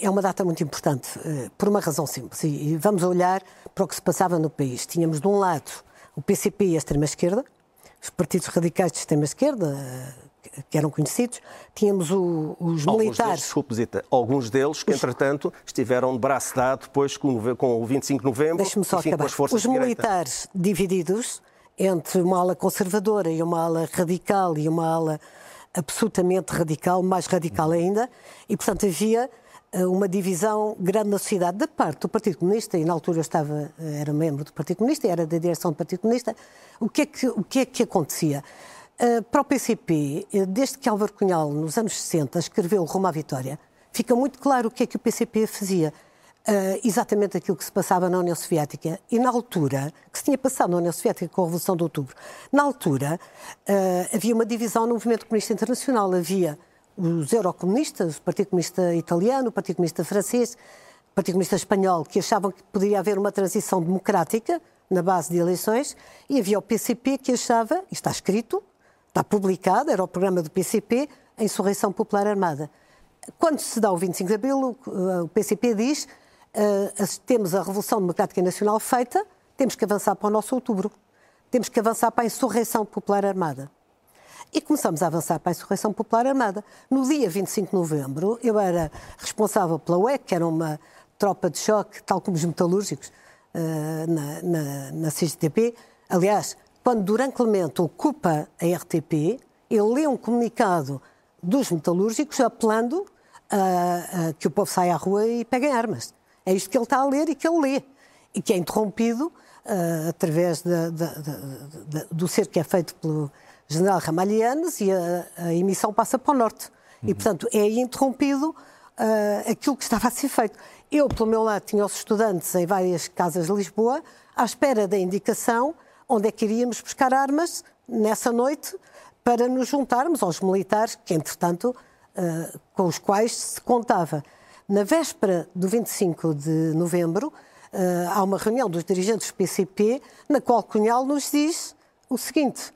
É uma data muito importante, por uma razão simples. E vamos olhar para o que se passava no país. Tínhamos, de um lado, o PCP e a extrema-esquerda, os partidos radicais de extrema-esquerda, que eram conhecidos, tínhamos o, os alguns militares. Deles, desculpe, Zita, alguns deles que, entretanto, estiveram de braço dado depois com, com o 25 de novembro Deixe-me só enfim, acabar. com as forças os militares divididos entre uma ala conservadora e uma ala radical e uma ala absolutamente radical, mais radical ainda, e portanto havia eh, uma divisão grande na sociedade da parte do Partido Comunista, e na altura eu estava, eh, era membro do Partido Comunista, era da direção do Partido Comunista, o que é que, o que, é que acontecia? Uh, para o PCP, desde que Álvaro Cunhal, nos anos 60, escreveu Rumo à Vitória, fica muito claro o que é que o PCP fazia. Uh, exatamente aquilo que se passava na União Soviética. E na altura, que se tinha passado na União Soviética com a Revolução de Outubro, na altura uh, havia uma divisão no movimento comunista internacional. Havia os eurocomunistas, o Partido Comunista Italiano, o Partido Comunista Francês, o Partido Comunista Espanhol, que achavam que poderia haver uma transição democrática na base de eleições, e havia o PCP que achava, e está escrito, está publicado, era o programa do PCP, a Insurreição Popular Armada. Quando se dá o 25 de Abril, o PCP diz uh, temos a Revolução Democrática Nacional feita, temos que avançar para o nosso outubro. Temos que avançar para a Insurreição Popular Armada. E começamos a avançar para a Insurreição Popular Armada. No dia 25 de novembro, eu era responsável pela UEC, que era uma tropa de choque, tal como os metalúrgicos, uh, na, na, na CGTP. Aliás, quando Durão Clemente ocupa a RTP, ele lê um comunicado dos metalúrgicos apelando a, que o povo saia à rua e peguem armas. É isto que ele está a ler e que ele lê. E que é interrompido uh, através do cerco que é feito pelo general Ramalhianes e a, a, emissão passa para o norte. Uhum. E, portanto, é interrompido uh, aquilo que estava a ser feito. Eu, pelo meu lado, tinha os estudantes em várias casas de Lisboa à espera da indicação onde é que iríamos buscar armas nessa noite para nos juntarmos aos militares que, entretanto, uh, com os quais se contava. Na véspera do 25 de novembro, uh, há uma reunião dos dirigentes do PCP, na qual Cunhal nos diz o seguinte: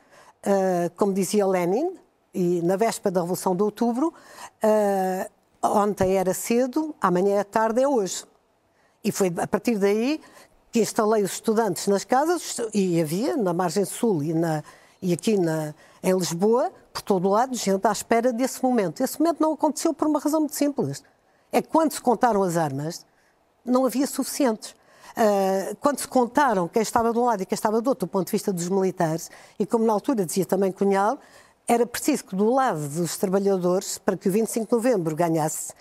como dizia Lenin, e na véspera da Revolução de Outubro, ontem era cedo, amanhã é tarde, é hoje. E foi a partir daí que instalei os estudantes nas casas, e havia na margem sul e, na, e aqui na, em Lisboa, por todo o lado, gente à espera desse momento. Esse momento não aconteceu por uma razão muito simples. É que quando se contaram as armas, não havia suficientes. Uh, quando se contaram quem estava de um lado e quem estava do outro, do ponto de vista dos militares, e como na altura dizia também Cunhal, era preciso que do lado dos trabalhadores, para que o 25 de novembro ganhasse,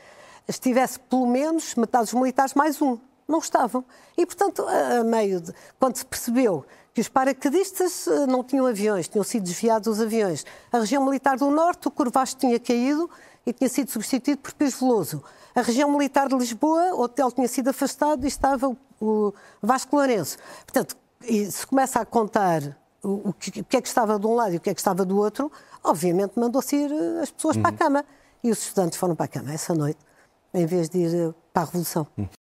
estivesse pelo menos metade dos militares mais um não estavam. E, portanto, a meio de, quando se percebeu que os paraquedistas eh, não tinham aviões, tinham sido desviados os aviões, a região militar do Norte, o Corvacho tinha caído e tinha sido substituído por Pires Veloso. A região militar de Lisboa, o hotel tinha sido afastado e estava o, Vasco Lourenço. Portanto, se começa a contar o, que, o, que, é que estava de um lado e o que é que estava do outro, obviamente mandou-se ir eh, as pessoas uhum. para a cama. E os estudantes foram para a cama essa noite, em vez de ir eh, para a Revolução. Uhum.